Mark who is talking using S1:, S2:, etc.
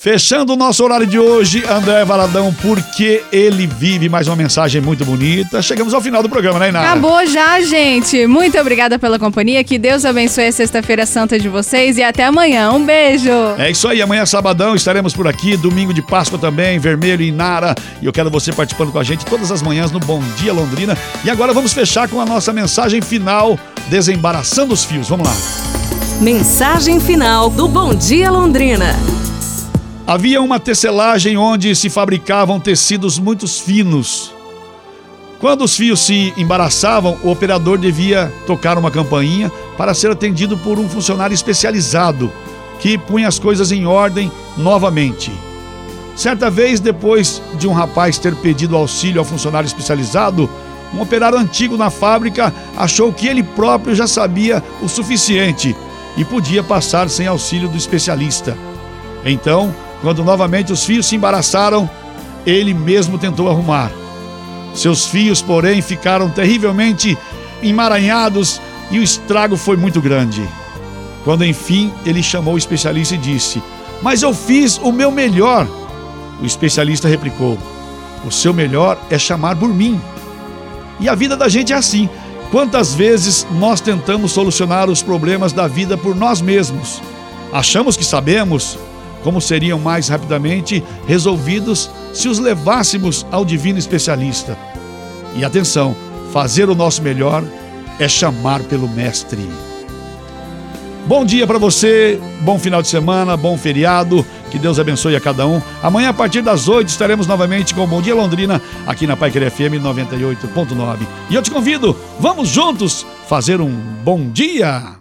S1: Fechando o nosso horário de hoje, André Valadão, porque ele vive mais uma mensagem muito bonita. Chegamos ao final do programa, né, Inara?
S2: Acabou já, gente. Muito obrigada pela companhia. Que Deus abençoe a Sexta-feira Santa de vocês e até amanhã. Um beijo.
S1: É isso aí. Amanhã, sabadão, estaremos por aqui. Domingo de Páscoa também, Vermelho e Nara. E eu quero você participando com a gente todas as manhãs no Bom Dia Londrina. E agora vamos fechar com a nossa mensagem final, desembaraçando os fios. Vamos lá.
S3: Mensagem final do Bom Dia Londrina.
S1: Havia uma tecelagem onde se fabricavam tecidos muito finos. Quando os fios se embaraçavam, o operador devia tocar uma campainha para ser atendido por um funcionário especializado que punha as coisas em ordem novamente. Certa vez, depois de um rapaz ter pedido auxílio ao funcionário especializado, um operário antigo na fábrica achou que ele próprio já sabia o suficiente e podia passar sem auxílio do especialista. Então, quando novamente os fios se embaraçaram, ele mesmo tentou arrumar. Seus fios, porém, ficaram terrivelmente emaranhados e o estrago foi muito grande. Quando enfim ele chamou o especialista e disse: Mas eu fiz o meu melhor. O especialista replicou: O seu melhor é chamar por mim. E a vida da gente é assim. Quantas vezes nós tentamos solucionar os problemas da vida por nós mesmos? Achamos que sabemos, como seriam mais rapidamente resolvidos se os levássemos ao divino especialista. E atenção, fazer o nosso melhor é chamar pelo Mestre. Bom dia para você, bom final de semana, bom feriado, que Deus abençoe a cada um. Amanhã, a partir das 8, estaremos novamente com o Bom Dia Londrina, aqui na Pai FM 98.9. E eu te convido, vamos juntos fazer um bom dia!